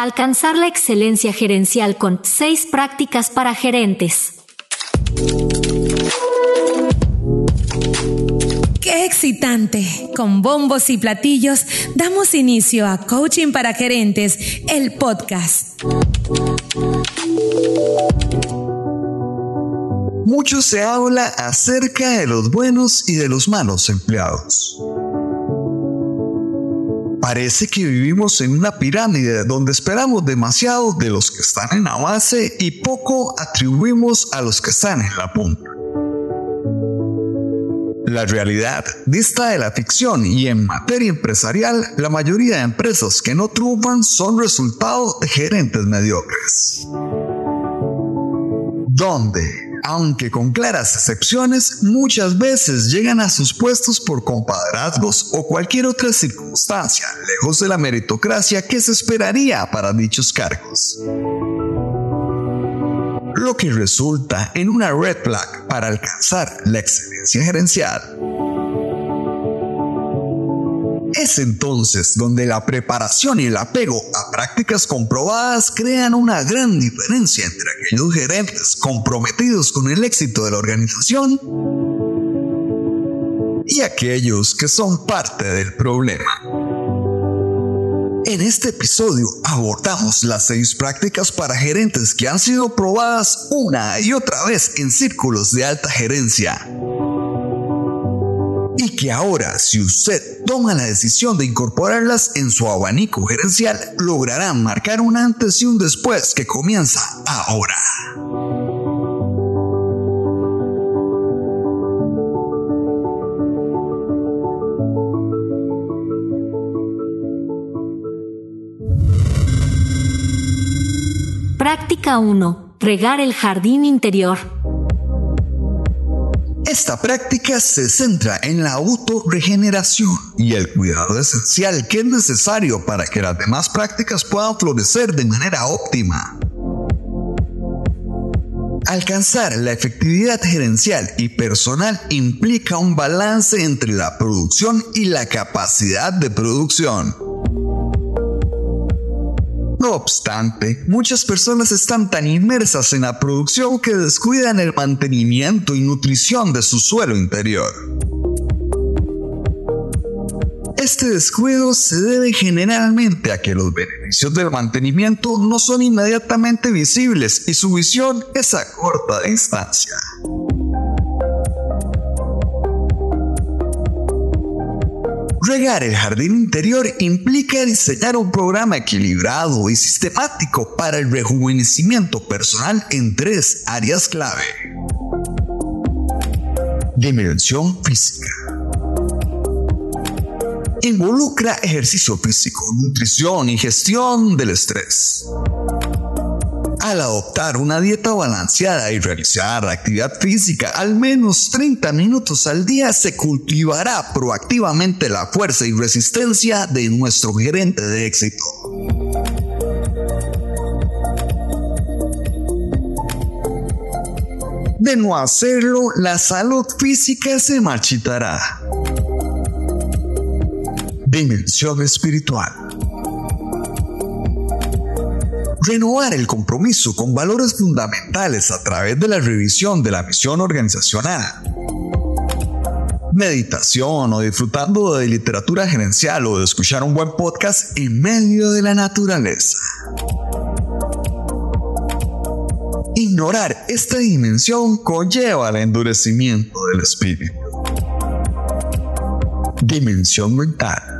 Alcanzar la excelencia gerencial con seis prácticas para gerentes. ¡Qué excitante! Con bombos y platillos damos inicio a Coaching para Gerentes, el podcast. Mucho se habla acerca de los buenos y de los malos empleados. Parece que vivimos en una pirámide donde esperamos demasiado de los que están en la base y poco atribuimos a los que están en la punta. La realidad dista de la ficción y en materia empresarial, la mayoría de empresas que no triunfan son resultado de gerentes mediocres. ¿Dónde? Aunque con claras excepciones, muchas veces llegan a sus puestos por compadrazgos o cualquier otra circunstancia, lejos de la meritocracia que se esperaría para dichos cargos. Lo que resulta en una red flag para alcanzar la excelencia gerencial. Es entonces donde la preparación y el apego a prácticas comprobadas crean una gran diferencia entre aquellos gerentes comprometidos con el éxito de la organización y aquellos que son parte del problema. En este episodio abordamos las seis prácticas para gerentes que han sido probadas una y otra vez en círculos de alta gerencia y que ahora si usted toma la decisión de incorporarlas en su abanico gerencial, logrará marcar un antes y un después que comienza ahora. Práctica 1. Regar el jardín interior. Esta práctica se centra en la autorregeneración y el cuidado esencial que es necesario para que las demás prácticas puedan florecer de manera óptima. Alcanzar la efectividad gerencial y personal implica un balance entre la producción y la capacidad de producción. No obstante, muchas personas están tan inmersas en la producción que descuidan el mantenimiento y nutrición de su suelo interior. Este descuido se debe generalmente a que los beneficios del mantenimiento no son inmediatamente visibles y su visión es a corta distancia. El jardín interior implica diseñar un programa equilibrado y sistemático para el rejuvenecimiento personal en tres áreas clave. Dimensión física. Involucra ejercicio físico, nutrición y gestión del estrés. Al adoptar una dieta balanceada y realizar actividad física al menos 30 minutos al día, se cultivará proactivamente la fuerza y resistencia de nuestro gerente de éxito. De no hacerlo, la salud física se marchitará. Dimensión espiritual renovar el compromiso con valores fundamentales a través de la revisión de la misión organizacional. Meditación o disfrutando de literatura gerencial o de escuchar un buen podcast en medio de la naturaleza. Ignorar esta dimensión conlleva el endurecimiento del espíritu. Dimensión mental.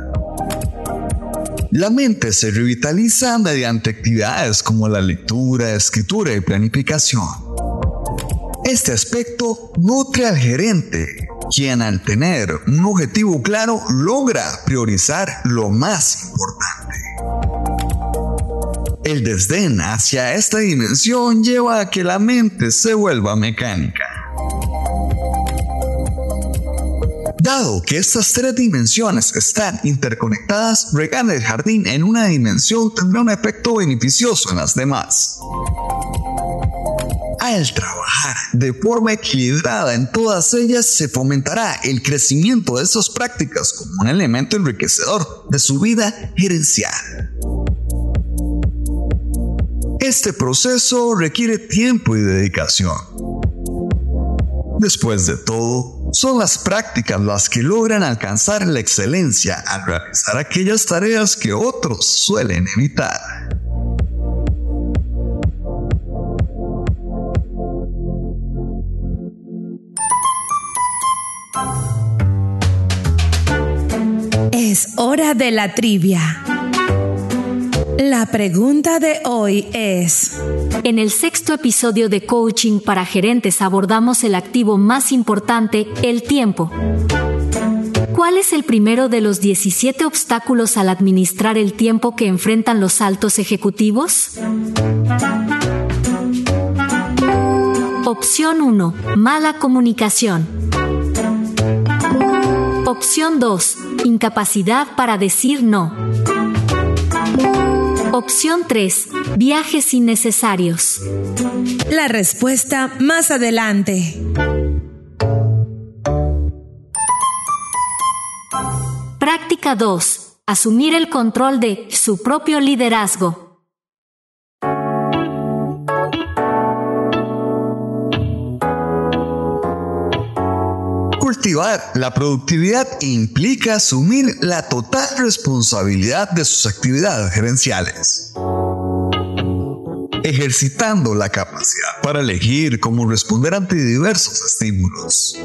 La mente se revitaliza mediante actividades como la lectura, escritura y planificación. Este aspecto nutre al gerente, quien al tener un objetivo claro logra priorizar lo más importante. El desdén hacia esta dimensión lleva a que la mente se vuelva mecánica. Dado que estas tres dimensiones están interconectadas, regar el jardín en una dimensión tendrá un efecto beneficioso en las demás. Al trabajar de forma equilibrada en todas ellas, se fomentará el crecimiento de estas prácticas como un elemento enriquecedor de su vida gerencial. Este proceso requiere tiempo y dedicación. Después de todo, son las prácticas las que logran alcanzar la excelencia al realizar aquellas tareas que otros suelen evitar. Es hora de la trivia. La pregunta de hoy es... En el sexto episodio de Coaching para Gerentes abordamos el activo más importante, el tiempo. ¿Cuál es el primero de los 17 obstáculos al administrar el tiempo que enfrentan los altos ejecutivos? Opción 1. Mala comunicación. Opción 2. Incapacidad para decir no. Opción 3. Viajes innecesarios. La respuesta más adelante. Práctica 2. Asumir el control de su propio liderazgo. Cultivar la productividad implica asumir la total responsabilidad de sus actividades gerenciales, ejercitando la capacidad para elegir cómo responder ante diversos estímulos.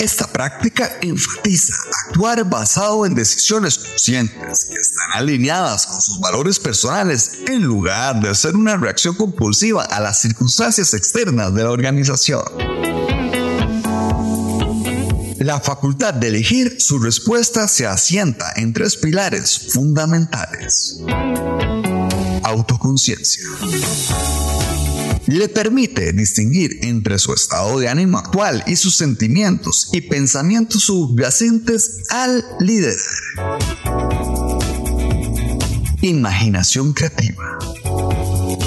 Esta práctica enfatiza actuar basado en decisiones conscientes que están alineadas con sus valores personales en lugar de hacer una reacción compulsiva a las circunstancias externas de la organización. La facultad de elegir su respuesta se asienta en tres pilares fundamentales. Autoconciencia le permite distinguir entre su estado de ánimo actual y sus sentimientos y pensamientos subyacentes al líder. Imaginación creativa.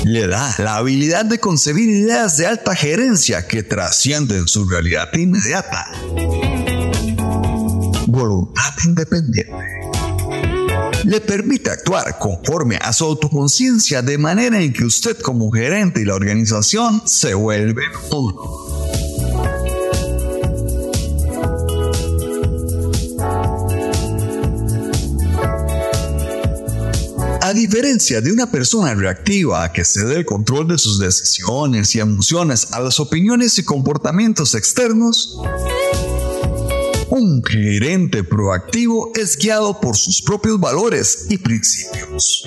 Le da la habilidad de concebir ideas de alta gerencia que trascienden su realidad inmediata. Voluntad independiente le permite actuar conforme a su autoconciencia de manera en que usted como gerente y la organización se vuelven uno. A diferencia de una persona reactiva que cede el control de sus decisiones y emociones a las opiniones y comportamientos externos, un gerente proactivo es guiado por sus propios valores y principios.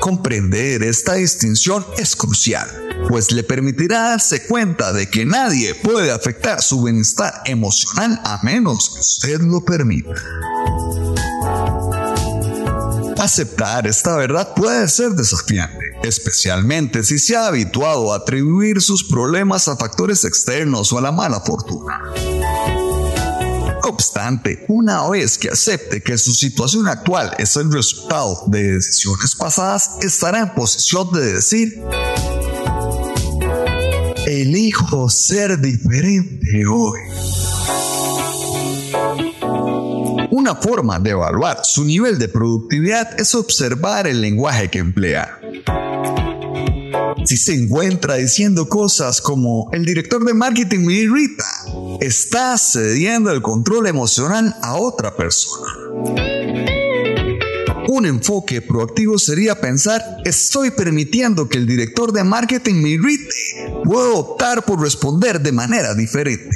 Comprender esta distinción es crucial, pues le permitirá darse cuenta de que nadie puede afectar su bienestar emocional a menos que usted lo permita. Aceptar esta verdad puede ser desafiante, especialmente si se ha habituado a atribuir sus problemas a factores externos o a la mala fortuna obstante, una vez que acepte que su situación actual es el resultado de decisiones pasadas, estará en posición de decir, elijo ser diferente hoy. Una forma de evaluar su nivel de productividad es observar el lenguaje que emplea. Si se encuentra diciendo cosas como el director de marketing me irrita, está cediendo el control emocional a otra persona. Un enfoque proactivo sería pensar, estoy permitiendo que el director de marketing me irrite. Puedo optar por responder de manera diferente.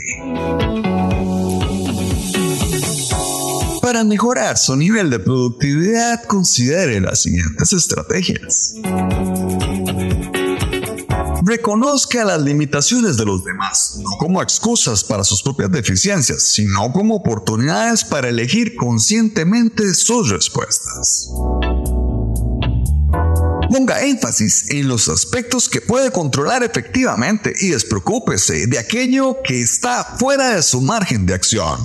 Para mejorar su nivel de productividad, considere las siguientes estrategias. Reconozca las limitaciones de los demás, no como excusas para sus propias deficiencias, sino como oportunidades para elegir conscientemente sus respuestas. Ponga énfasis en los aspectos que puede controlar efectivamente y despreocúpese de aquello que está fuera de su margen de acción.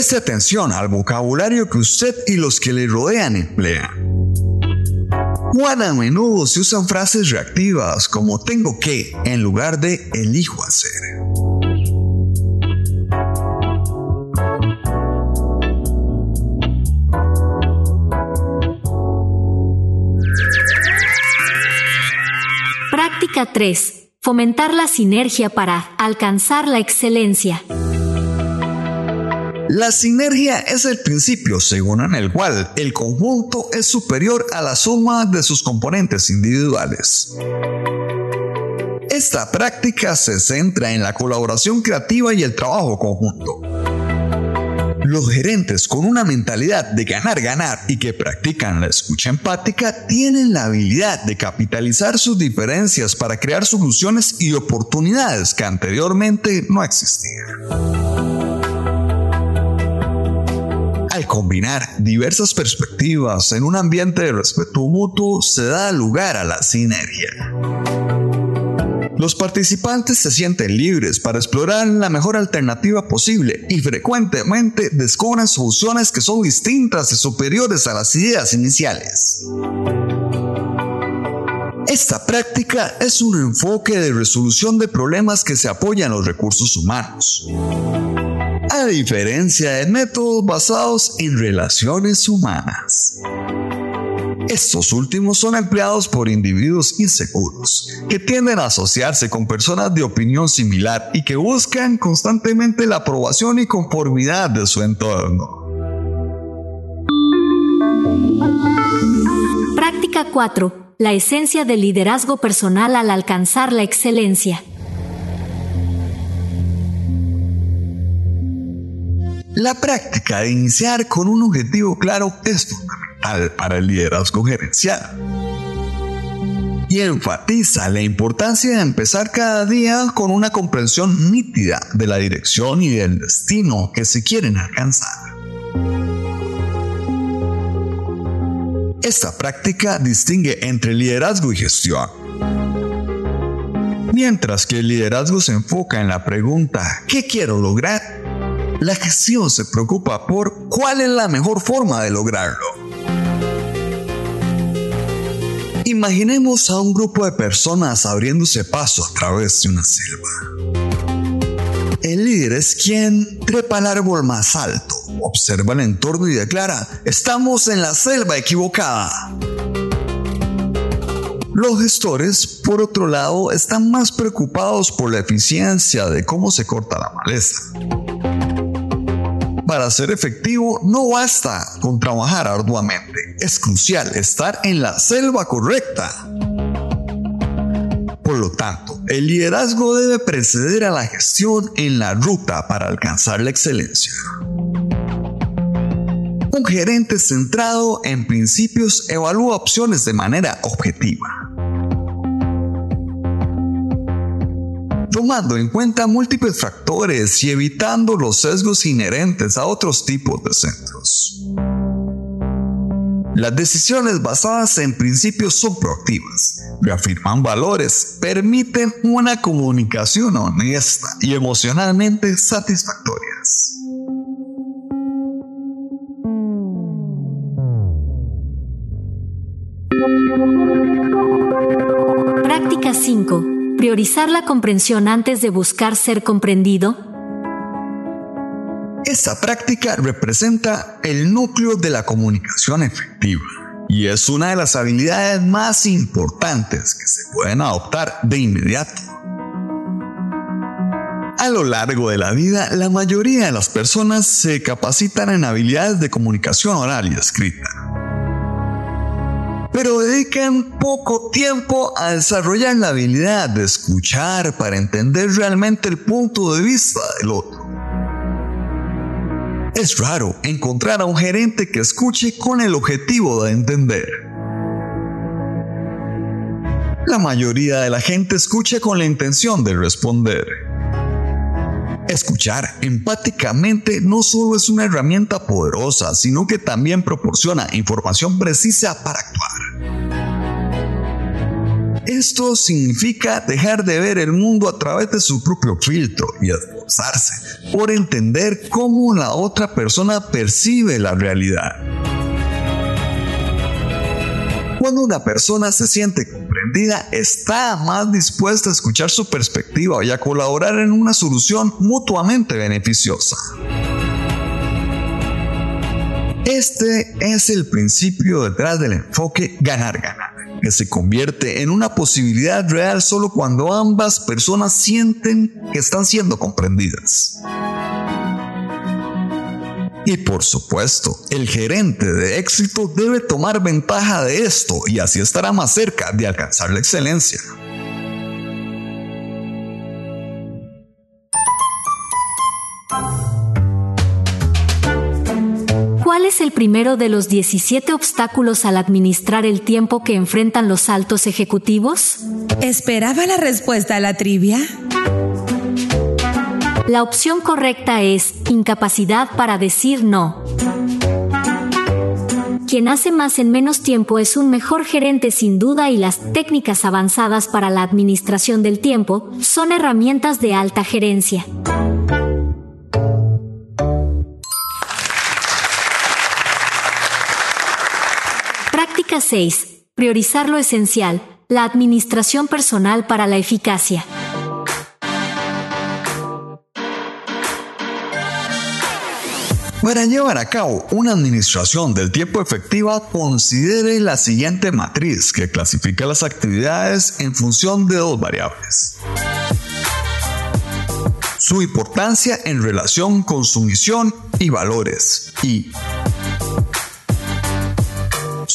Preste atención al vocabulario que usted y los que le rodean emplean. Juan a menudo se usan frases reactivas como tengo que en lugar de elijo hacer. Práctica 3. Fomentar la sinergia para alcanzar la excelencia. La sinergia es el principio según en el cual el conjunto es superior a la suma de sus componentes individuales. Esta práctica se centra en la colaboración creativa y el trabajo conjunto. Los gerentes con una mentalidad de ganar-ganar y que practican la escucha empática tienen la habilidad de capitalizar sus diferencias para crear soluciones y oportunidades que anteriormente no existían. Combinar diversas perspectivas en un ambiente de respeto mutuo se da lugar a la sinergia. Los participantes se sienten libres para explorar la mejor alternativa posible y frecuentemente descubren soluciones que son distintas y superiores a las ideas iniciales. Esta práctica es un enfoque de resolución de problemas que se apoya en los recursos humanos a diferencia de métodos basados en relaciones humanas. Estos últimos son empleados por individuos inseguros, que tienden a asociarse con personas de opinión similar y que buscan constantemente la aprobación y conformidad de su entorno. Práctica 4. La esencia del liderazgo personal al alcanzar la excelencia. La práctica de iniciar con un objetivo claro es fundamental para el liderazgo gerencial y enfatiza la importancia de empezar cada día con una comprensión nítida de la dirección y del destino que se quieren alcanzar. Esta práctica distingue entre liderazgo y gestión. Mientras que el liderazgo se enfoca en la pregunta ¿qué quiero lograr? La gestión se preocupa por cuál es la mejor forma de lograrlo. Imaginemos a un grupo de personas abriéndose paso a través de una selva. El líder es quien trepa al árbol más alto, observa el entorno y declara, estamos en la selva equivocada. Los gestores, por otro lado, están más preocupados por la eficiencia de cómo se corta la maleza para ser efectivo no basta con trabajar arduamente, es crucial estar en la selva correcta. Por lo tanto, el liderazgo debe preceder a la gestión en la ruta para alcanzar la excelencia. Un gerente centrado en principios evalúa opciones de manera objetiva tomando en cuenta múltiples factores y evitando los sesgos inherentes a otros tipos de centros. Las decisiones basadas en principios son proactivas, reafirman valores, permiten una comunicación honesta y emocionalmente satisfactorias. Práctica 5 priorizar la comprensión antes de buscar ser comprendido? Esta práctica representa el núcleo de la comunicación efectiva y es una de las habilidades más importantes que se pueden adoptar de inmediato. A lo largo de la vida, la mayoría de las personas se capacitan en habilidades de comunicación oral y escrita pero dedican poco tiempo a desarrollar la habilidad de escuchar para entender realmente el punto de vista del otro. Es raro encontrar a un gerente que escuche con el objetivo de entender. La mayoría de la gente escucha con la intención de responder. Escuchar empáticamente no solo es una herramienta poderosa, sino que también proporciona información precisa para actuar. Esto significa dejar de ver el mundo a través de su propio filtro y esforzarse por entender cómo la otra persona percibe la realidad. Cuando una persona se siente comprendida, está más dispuesta a escuchar su perspectiva y a colaborar en una solución mutuamente beneficiosa. Este es el principio detrás del enfoque ganar-ganar que se convierte en una posibilidad real solo cuando ambas personas sienten que están siendo comprendidas. Y por supuesto, el gerente de éxito debe tomar ventaja de esto y así estará más cerca de alcanzar la excelencia. Primero de los 17 obstáculos al administrar el tiempo que enfrentan los altos ejecutivos? ¿Esperaba la respuesta a la trivia? La opción correcta es incapacidad para decir no. Quien hace más en menos tiempo es un mejor gerente sin duda y las técnicas avanzadas para la administración del tiempo son herramientas de alta gerencia. 6. Priorizar lo esencial, la administración personal para la eficacia. Para llevar a cabo una administración del tiempo efectiva, considere la siguiente matriz que clasifica las actividades en función de dos variables. Su importancia en relación con su misión y valores y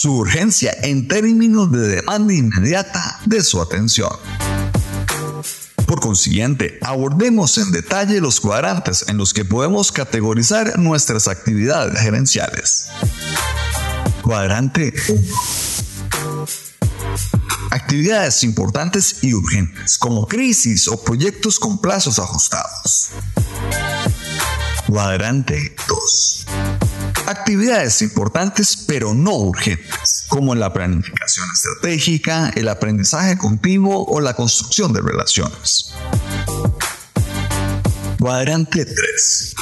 su urgencia en términos de demanda inmediata de su atención. Por consiguiente, abordemos en detalle los cuadrantes en los que podemos categorizar nuestras actividades gerenciales. Cuadrante 1. Actividades importantes y urgentes, como crisis o proyectos con plazos ajustados. Cuadrante 2 actividades importantes pero no urgentes, como la planificación estratégica, el aprendizaje continuo o la construcción de relaciones. Cuadrante 3.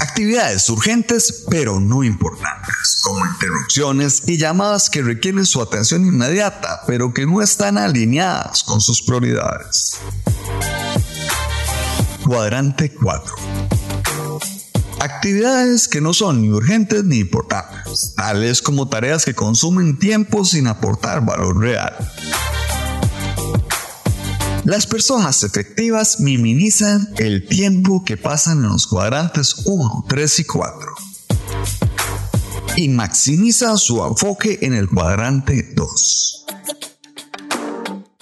Actividades urgentes pero no importantes, como interrupciones y llamadas que requieren su atención inmediata pero que no están alineadas con sus prioridades. Cuadrante 4 Actividades que no son ni urgentes ni importantes, tales como tareas que consumen tiempo sin aportar valor real. Las personas efectivas minimizan el tiempo que pasan en los cuadrantes 1, 3 y 4 y maximizan su enfoque en el cuadrante 2.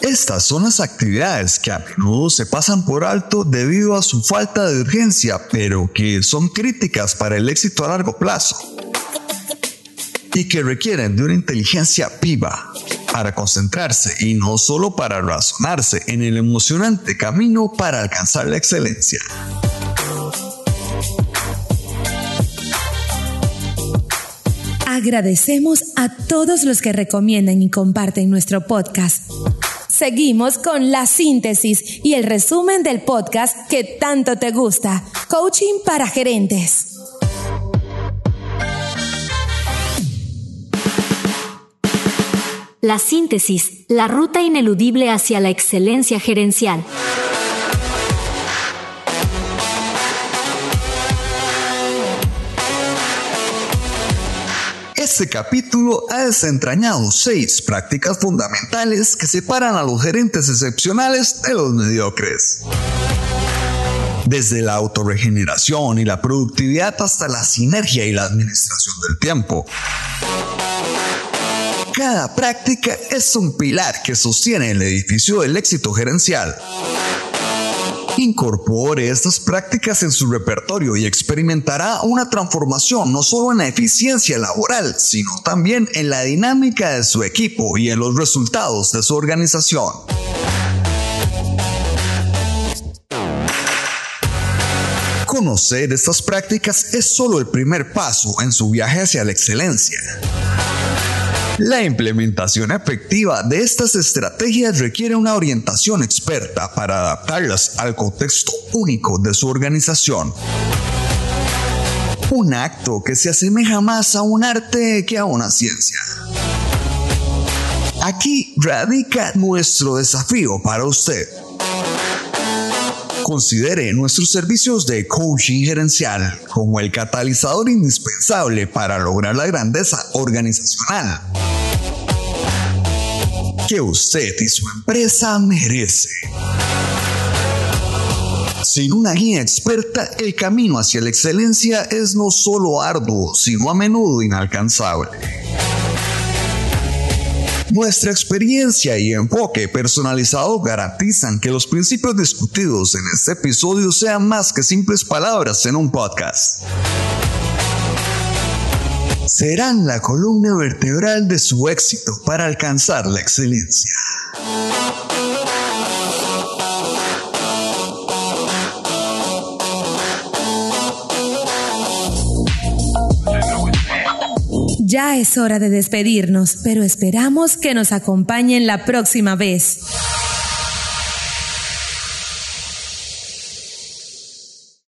Estas son las actividades que a menudo se pasan por alto debido a su falta de urgencia, pero que son críticas para el éxito a largo plazo y que requieren de una inteligencia viva para concentrarse y no solo para razonarse en el emocionante camino para alcanzar la excelencia. Agradecemos a todos los que recomiendan y comparten nuestro podcast. Seguimos con la síntesis y el resumen del podcast que tanto te gusta, Coaching para Gerentes. La síntesis, la ruta ineludible hacia la excelencia gerencial. Este capítulo ha desentrañado seis prácticas fundamentales que separan a los gerentes excepcionales de los mediocres. Desde la autorregeneración y la productividad hasta la sinergia y la administración del tiempo. Cada práctica es un pilar que sostiene el edificio del éxito gerencial. Incorpore estas prácticas en su repertorio y experimentará una transformación no solo en la eficiencia laboral, sino también en la dinámica de su equipo y en los resultados de su organización. Conocer estas prácticas es solo el primer paso en su viaje hacia la excelencia. La implementación efectiva de estas estrategias requiere una orientación experta para adaptarlas al contexto único de su organización. Un acto que se asemeja más a un arte que a una ciencia. Aquí radica nuestro desafío para usted. Considere nuestros servicios de coaching gerencial como el catalizador indispensable para lograr la grandeza organizacional. Que usted y su empresa merece. Sin una guía experta, el camino hacia la excelencia es no solo arduo, sino a menudo inalcanzable. Nuestra experiencia y enfoque personalizado garantizan que los principios discutidos en este episodio sean más que simples palabras en un podcast. Serán la columna vertebral de su éxito para alcanzar la excelencia. Ya es hora de despedirnos, pero esperamos que nos acompañen la próxima vez.